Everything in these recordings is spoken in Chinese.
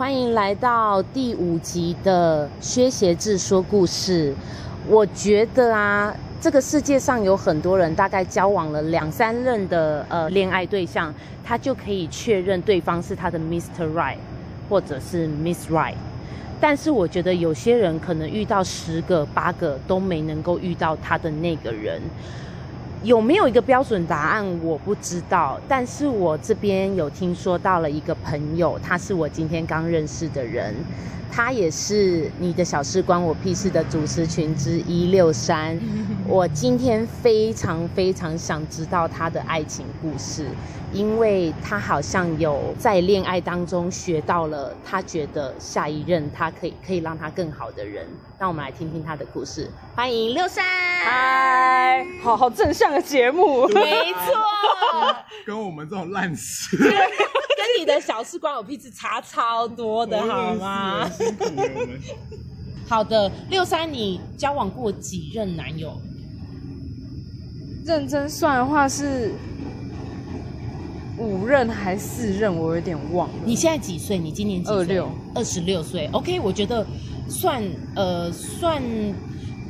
欢迎来到第五集的薛协志说故事。我觉得啊，这个世界上有很多人，大概交往了两三任的呃恋爱对象，他就可以确认对方是他的 Mr. Right 或者是 Miss Right。但是我觉得有些人可能遇到十个八个都没能够遇到他的那个人。有没有一个标准答案？我不知道。但是我这边有听说到了一个朋友，他是我今天刚认识的人，他也是你的小事关我屁事的主持群之一六三。我今天非常非常想知道他的爱情故事。因为他好像有在恋爱当中学到了，他觉得下一任他可以可以让他更好的人。让我们来听听他的故事。欢迎六三，嗨，好好正向的节目，没错，跟我们这种烂事，跟你的小事关我屁事差超多的，好吗？好的，六三，你交往过几任男友？认真算的话是。五任还是四任，我有点忘了。你现在几岁？你今年几岁？二六，二十六岁。OK，我觉得算呃算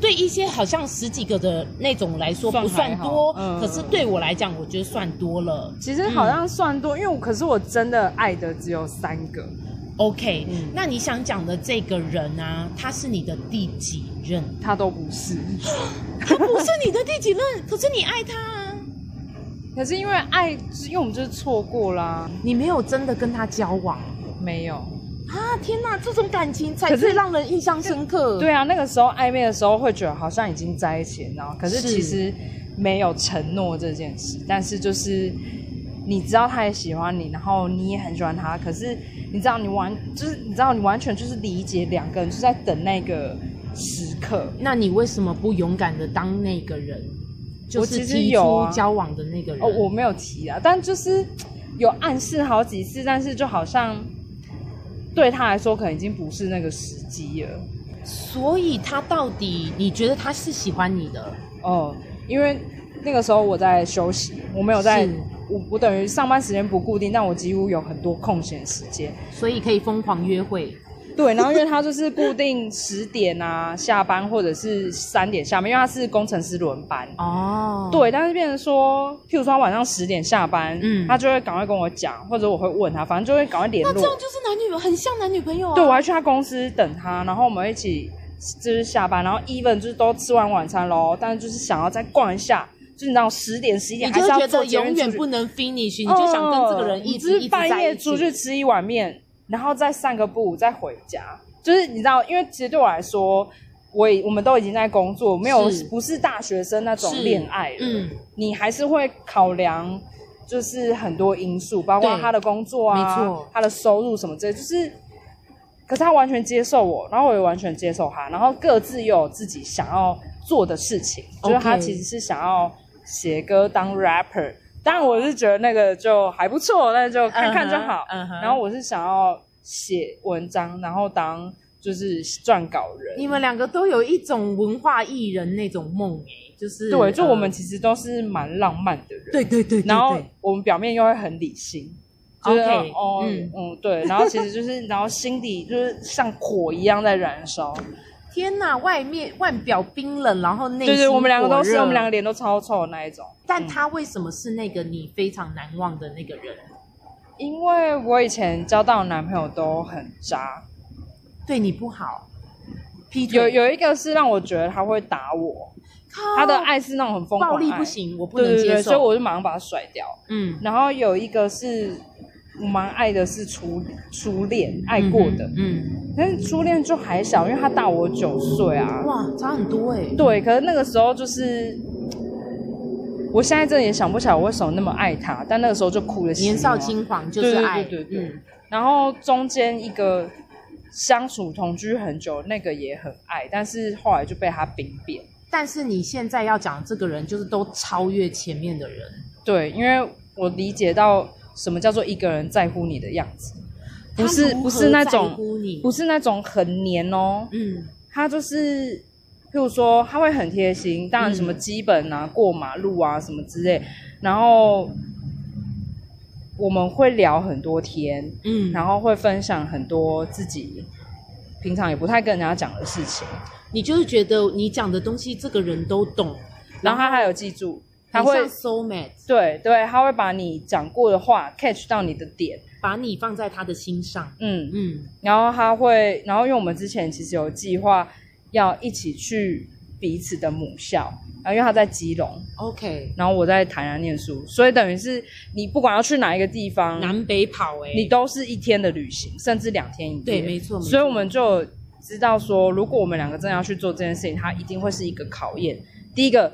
对一些好像十几个的那种来说不算多，嗯、可是对我来讲，我觉得算多了。其实好像算多，嗯、因为我可是我真的爱的只有三个。OK，、嗯、那你想讲的这个人啊，他是你的第几任？他都不是，他不是你的第几任，可是你爱他啊。可是因为爱，因为我们就是错过啦。你没有真的跟他交往，没有啊！天哪，这种感情才是让人印象深刻。对啊，那个时候暧昧的时候会觉得好像已经在一起，然后可是其实没有承诺这件事。但是就是你知道他也喜欢你，然后你也很喜欢他，可是你知道你完就是你知道你完全就是理解两个人就是在等那个时刻。那你为什么不勇敢的当那个人？我其实有交往的那个人哦，我没有提啊，但就是有暗示好几次，但是就好像对他来说，可能已经不是那个时机了。所以他到底你觉得他是喜欢你的？哦，因为那个时候我在休息，我没有在，我我等于上班时间不固定，但我几乎有很多空闲时间，所以可以疯狂约会。对，然后因为他就是固定十点啊下班，或者是三点下班，因为他是工程师轮班。哦。对，但是变成说，譬如说他晚上十点下班，嗯，他就会赶快跟我讲，或者我会问他，反正就会赶快联络。那这样就是男女很像男女朋友啊。对，我还去他公司等他，然后我们一起就是下班，然后 even 就是都吃完晚餐喽，但是就是想要再逛一下，就是你知道十点十一点还是要做永远不能 finish，你就想跟这个人一直一直在一起，半夜出去吃一碗面。然后再散个步，再回家，就是你知道，因为其实对我来说，我也我们都已经在工作，没有是不是大学生那种恋爱了。嗯，你还是会考量，就是很多因素，包括他的工作啊，他的收入什么之类，就是，可是他完全接受我，然后我也完全接受他，然后各自又有自己想要做的事情，就是他其实是想要写歌当 rapper。当然我是觉得那个就还不错，那就看看就好。Uh huh, uh huh. 然后我是想要写文章，然后当就是撰稿人。你们两个都有一种文化艺人那种梦诶，就是对，就我们其实都是蛮浪漫的人。对对对，对。然后我们表面又会很理性。就是、OK，哦，嗯嗯，对。然后其实就是，然后心底就是像火一样在燃烧。天呐，外面外表冰冷，然后内心对对，我们两个都是，我们两个脸都超臭的那一种。但他为什么是那个你非常难忘的那个人？因为我以前交到的男朋友都很渣，对你不好。有有一个是让我觉得他会打我，靠他的爱是那种很疯狂，暴力不行，我不能接受，对对对，所以我就马上把他甩掉。嗯，然后有一个是。我蛮爱的是初初恋爱过的，嗯，嗯，但是初恋就还小，因为他大我九岁啊，哇，差很多哎。对，可是那个时候就是，我现在真的也想不起来我为什么那么爱他，但那个时候就哭了。年少轻狂就是爱，对对对对。嗯，然后中间一个相处同居很久，那个也很爱，但是后来就被他兵变。但是你现在要讲这个人，就是都超越前面的人。对，因为我理解到。什么叫做一个人在乎你的样子？不是不是那种，不是那种很黏哦。嗯，他就是，譬如说他会很贴心，当然什么基本啊，嗯、过马路啊什么之类。然后我们会聊很多天，嗯，然后会分享很多自己平常也不太跟人家讲的事情。你就是觉得你讲的东西，这个人都懂，然后他还有记住，他会对对，他会把你讲过的话 catch 到你的点，把你放在他的心上，嗯嗯，然后他会，然后因为我们之前其实有计划要一起去彼此的母校。啊，因为他在基隆，OK，然后我在台南念书，所以等于是你不管要去哪一个地方，南北跑诶、欸，你都是一天的旅行，甚至两天一夜。对，没错。没错。所以我们就知道说，如果我们两个真的要去做这件事情，它一定会是一个考验。第一个。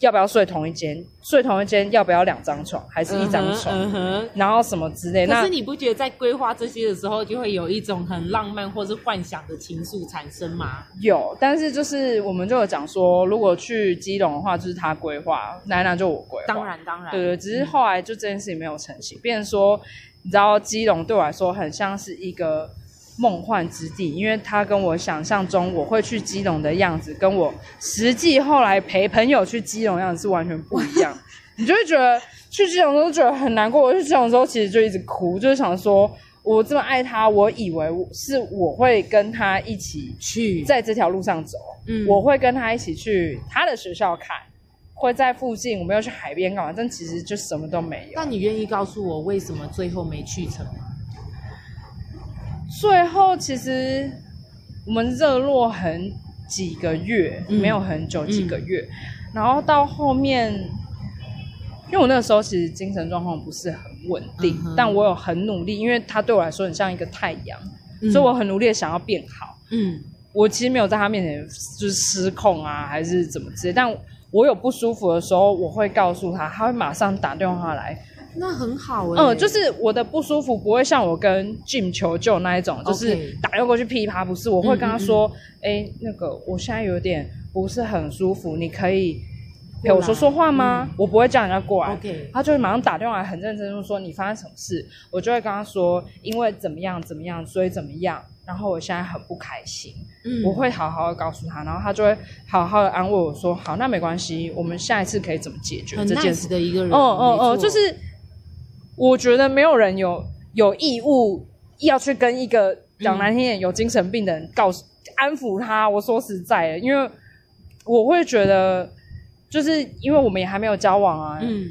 要不要睡同一间？睡同一间要不要两张床，还是一张床？嗯哼，然后什么之类？可是你不觉得在规划这些的时候，就会有一种很浪漫或是幻想的情愫产生吗？有，但是就是我们就有讲说，如果去基隆的话，就是他规划，来南就我规划。当然，当然。对对，只是后来就这件事情没有成型，变成说，你知道基隆对我来说很像是一个。梦幻之地，因为他跟我想象中我会去基隆的样子，跟我实际后来陪朋友去基隆的样子是完全不一样。你就会觉得去基隆都觉得很难过。我去基隆的时候其实就一直哭，就是想说，我这么爱他，我以为是我会跟他一起去在这条路上走，嗯，我会跟他一起去他的学校看，会在附近，我们要去海边干嘛？但其实就什么都没有。那你愿意告诉我为什么最后没去成吗？最后其实我们热络很几个月，嗯、没有很久几个月，嗯、然后到后面，因为我那个时候其实精神状况不是很稳定，嗯、但我有很努力，因为他对我来说很像一个太阳，嗯、所以我很努力的想要变好。嗯，我其实没有在他面前就是失控啊，还是怎么之类，但我有不舒服的时候，我会告诉他，他会马上打电话来。那很好哎、欸，嗯，就是我的不舒服不会像我跟 Jim 求救那一种，就是打电话过去噼啪，不是，我会跟他说，哎、嗯嗯嗯欸，那个我现在有点不是很舒服，你可以陪我说说话吗？嗯、我不会叫人家过来，OK，他就会马上打电话来，很认真就说你发生什么事，我就会跟他说，因为怎么样怎么样，所以怎么样，然后我现在很不开心，嗯，我会好好的告诉他，然后他就会好好的安慰我说，好，那没关系，我们下一次可以怎么解决这件事。的一个人，哦哦哦，就是。我觉得没有人有有义务要去跟一个讲难听点有精神病的人告诉、嗯、安抚他。我说实在的，因为我会觉得，就是因为我们也还没有交往啊。嗯，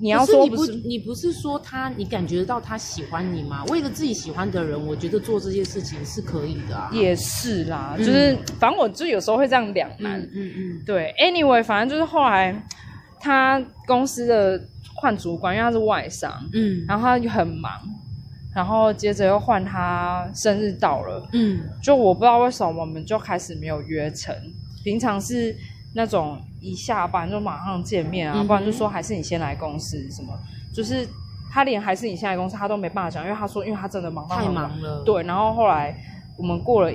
你要说不是，是你不，是说他，你感觉到他喜欢你吗？为了自己喜欢的人，我觉得做这些事情是可以的啊。也是啦，嗯、就是反正我就有时候会这样两难。嗯嗯，嗯对。Anyway，反正就是后来他公司的。换主管，因为他是外商，嗯，然后他就很忙，然后接着又换他生日到了，嗯，就我不知道为什么我们就开始没有约成，平常是那种一下班就马上见面啊，嗯、不然就说还是你先来公司什么，就是他连还是你先来公司他都没办法讲，因为他说因为他真的忙到太忙了，对，然后后来我们过了，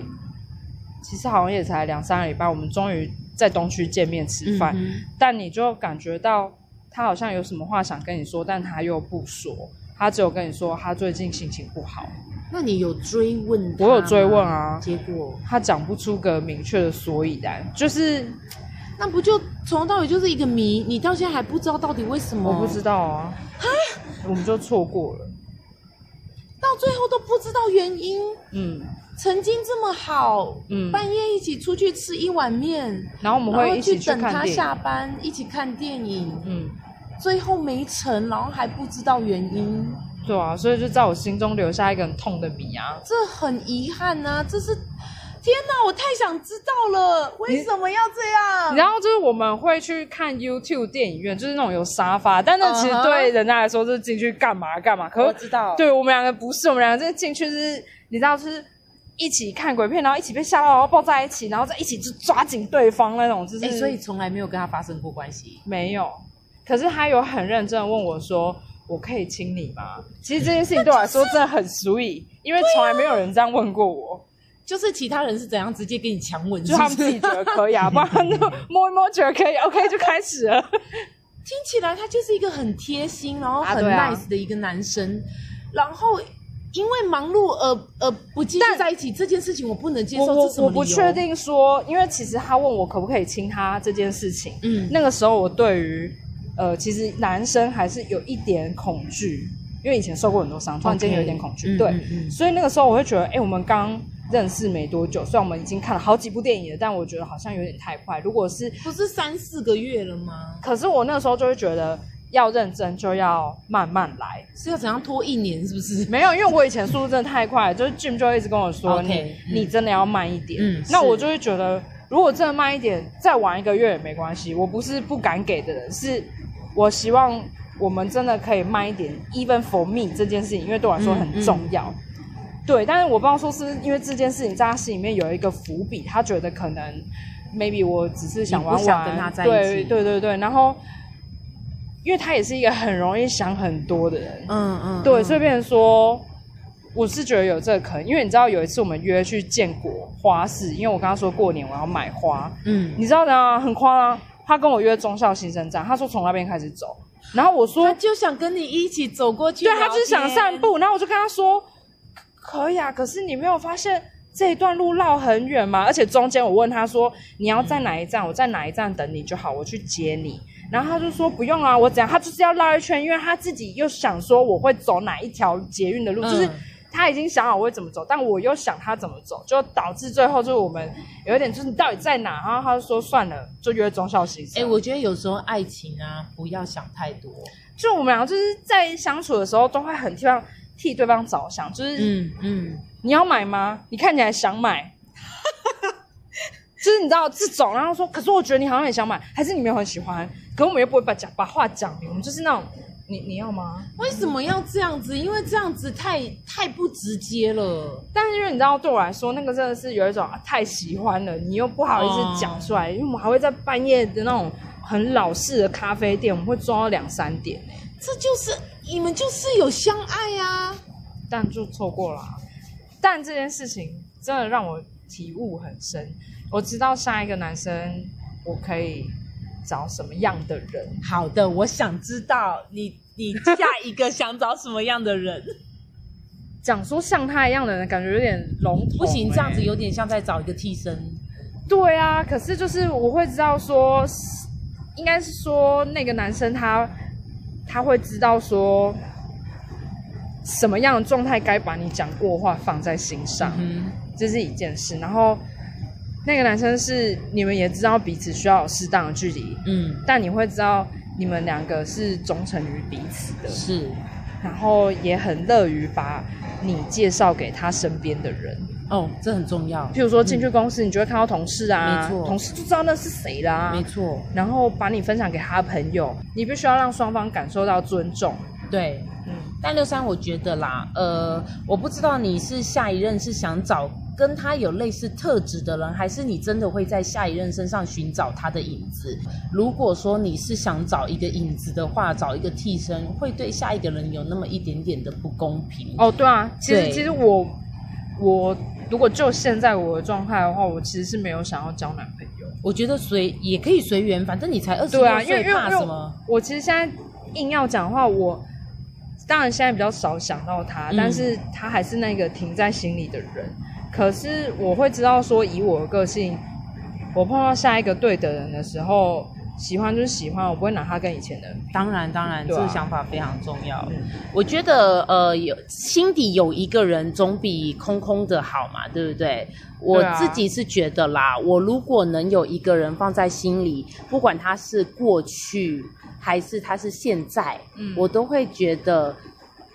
其实好像也才两三个礼拜，我们终于在东区见面吃饭，嗯、但你就感觉到。他好像有什么话想跟你说，但他又不说，他只有跟你说他最近心情不好。那你有追问？我有追问啊，结果他讲不出个明确的所以然，就是那不就从头到尾就是一个谜？你到现在还不知道到底为什么？我不知道啊，哈，我们就错过了，到最后都不知道原因。嗯。曾经这么好，嗯，半夜一起出去吃一碗面，然后我们会一起去等他下班，一起看电影，嗯，最后没成，然后还不知道原因，对啊，所以就在我心中留下一个很痛的谜啊，这很遗憾啊，这是，天哪，我太想知道了，为什么要这样？然后就是我们会去看 YouTube 电影院，就是那种有沙发，但那其实对人家来说是进去干嘛干嘛，可是我知道，对我们两个不是，我们两个这进去是，你知道是。一起看鬼片，然后一起被吓到，然后抱在一起，然后再一起就抓紧对方那种，就是。欸，所以从来没有跟他发生过关系。没有，可是他有很认真的问我说：“我可以亲你吗？”其实这件事情对我来说真的很 sweet，就是，因为从来没有人这样问过我。就是其他人是怎样直接给你强吻，就他们自己觉得可以啊，不然就摸一摸觉得可以，OK 就开始了。听起来他就是一个很贴心，然后很 nice 的一个男生，啊啊、然后。因为忙碌而而不继续在一起这件事情，我不能接受。我我不确定说，因为其实他问我可不可以亲他这件事情，嗯，那个时候我对于呃，其实男生还是有一点恐惧，因为以前受过很多伤，突然间有一点恐惧。Okay, 对、嗯嗯嗯，所以那个时候我会觉得，哎、欸，我们刚认识没多久，虽然我们已经看了好几部电影了，但我觉得好像有点太快。如果是不是三四个月了吗？可是我那个时候就会觉得，要认真就要慢慢来，是要怎样拖一年？是不是？没有，因为我以前速度真的太快，就是 Jim 就一直跟我说，okay, 你、嗯、你真的要慢一点。嗯，那我就会觉得，如果真的慢一点，再玩一个月也没关系。我不是不敢给的人，是我希望。我们真的可以慢一点，even for me 这件事情，因为对我来说很重要。对，但是我不知道说是，是因为这件事情在他心里面有一个伏笔，他觉得可能 maybe 我只是想玩玩，想跟他在一起。对对对对，然后因为他也是一个很容易想很多的人，嗯嗯，对，所以变成说，我是觉得有这个可能，因为你知道有一次我们约去建国花市，因为我跟他说过年我要买花，嗯，你知道的，很夸张，他跟我约忠孝新生站，他说从那边开始走。然后我说，他就想跟你一起走过去。对，他就是想散步。然后我就跟他说，可以啊，可是你没有发现这一段路绕很远吗？而且中间我问他说，你要在哪一站？我在哪一站等你就好，我去接你。然后他就说不用啊，我怎样？他就是要绕一圈，因为他自己又想说我会走哪一条捷运的路，嗯、就是。他已经想好我会怎么走，但我又想他怎么走，就导致最后就是我们有一点就是你到底在哪？然后他就说算了，就约忠孝新生。哎、欸，我觉得有时候爱情啊，不要想太多。就我们两个就是在相处的时候，都会很希望替对方着想。就是嗯嗯，你要买吗？你看起来想买，就是你知道这种，然后说，可是我觉得你好像也想买，还是你没有很喜欢？可我们又不会把讲把话讲明，我们就是那种。你你要吗？为什么要这样子？因为这样子太太不直接了。但是因为你知道，对我来说，那个真的是有一种、啊、太喜欢了，你又不好意思讲出来、嗯。因为我们还会在半夜的那种很老式的咖啡店，我们会装到两三点。这就是你们就是有相爱啊，但就错过了。但这件事情真的让我体悟很深。我知道下一个男生，我可以。找什么样的人？好的，我想知道你你下一个想找什么样的人？讲说像他一样的人，感觉有点笼统、欸。不行，这样子有点像在找一个替身。对啊，可是就是我会知道说，应该是说那个男生他他会知道说什么样的状态该把你讲过话放在心上，嗯，这是一件事。然后。那个男生是你们也知道彼此需要有适当的距离，嗯，但你会知道你们两个是忠诚于彼此的，是，然后也很乐于把你介绍给他身边的人，哦，这很重要。譬如说进去公司，你就会看到同事啊，没错，同事就知道那是谁啦，没错，然后把你分享给他的朋友，你必须要让双方感受到尊重，对，嗯。但六三，我觉得啦，呃，我不知道你是下一任是想找。跟他有类似特质的人，还是你真的会在下一任身上寻找他的影子？如果说你是想找一个影子的话，找一个替身，会对下一个人有那么一点点的不公平。哦，对啊，其实其实我我如果就现在我的状态的话，我其实是没有想要交男朋友。我觉得随也可以随缘，反正你才二十六岁，怕什么？对啊，因为因为因为我其实现在硬要讲的话，我当然现在比较少想到他，嗯，但是他还是那个停在心里的人。可是我会知道说，以我的个性，我碰到下一个对的人的时候，喜欢就是喜欢，我不会拿他跟以前的人。当然，当然，这个想法非常重要。嗯、我觉得，呃，有心底有一个人总比空空的好嘛，对不对？我自己是觉得啦，我如果能有一个人放在心里，不管他是过去还是他是现在，嗯，我都会觉得。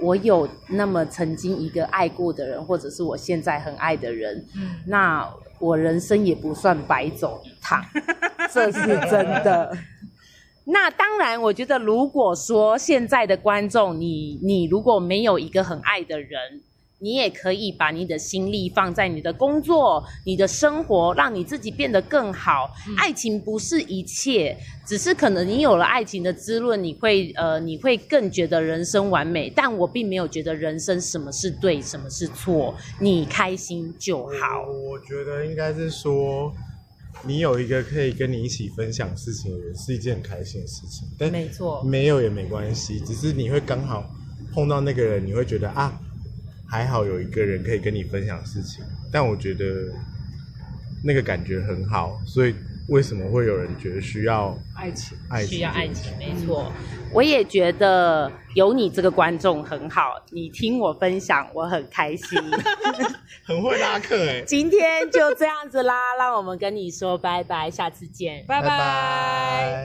我有那么曾经一个爱过的人，或者是我现在很爱的人，嗯，那我人生也不算白走一趟，这是真的。那当然，我觉得如果说现在的观众，你你如果没有一个很爱的人。你也可以把你的心力放在你的工作、你的生活，让你自己变得更好。嗯。爱情不是一切，只是可能你有了爱情的滋润，你会呃，你会更觉得人生完美。但我并没有觉得人生什么是对，什么是错，你开心就好。我，我觉得应该是说，你有一个可以跟你一起分享事情的人，是一件很开心的事情。但没错，没有也没关系，只是你会刚好碰到那个人，你会觉得啊。还好有一个人可以跟你分享事情，但我觉得那个感觉很好，所以为什么会有人觉得需要爱情？爱情需要爱情，没错。我也觉得有你这个观众很好，你听我分享，我很开心。很会拉客哎！今天就这样子啦，让我们跟你说拜拜，下次见，拜拜。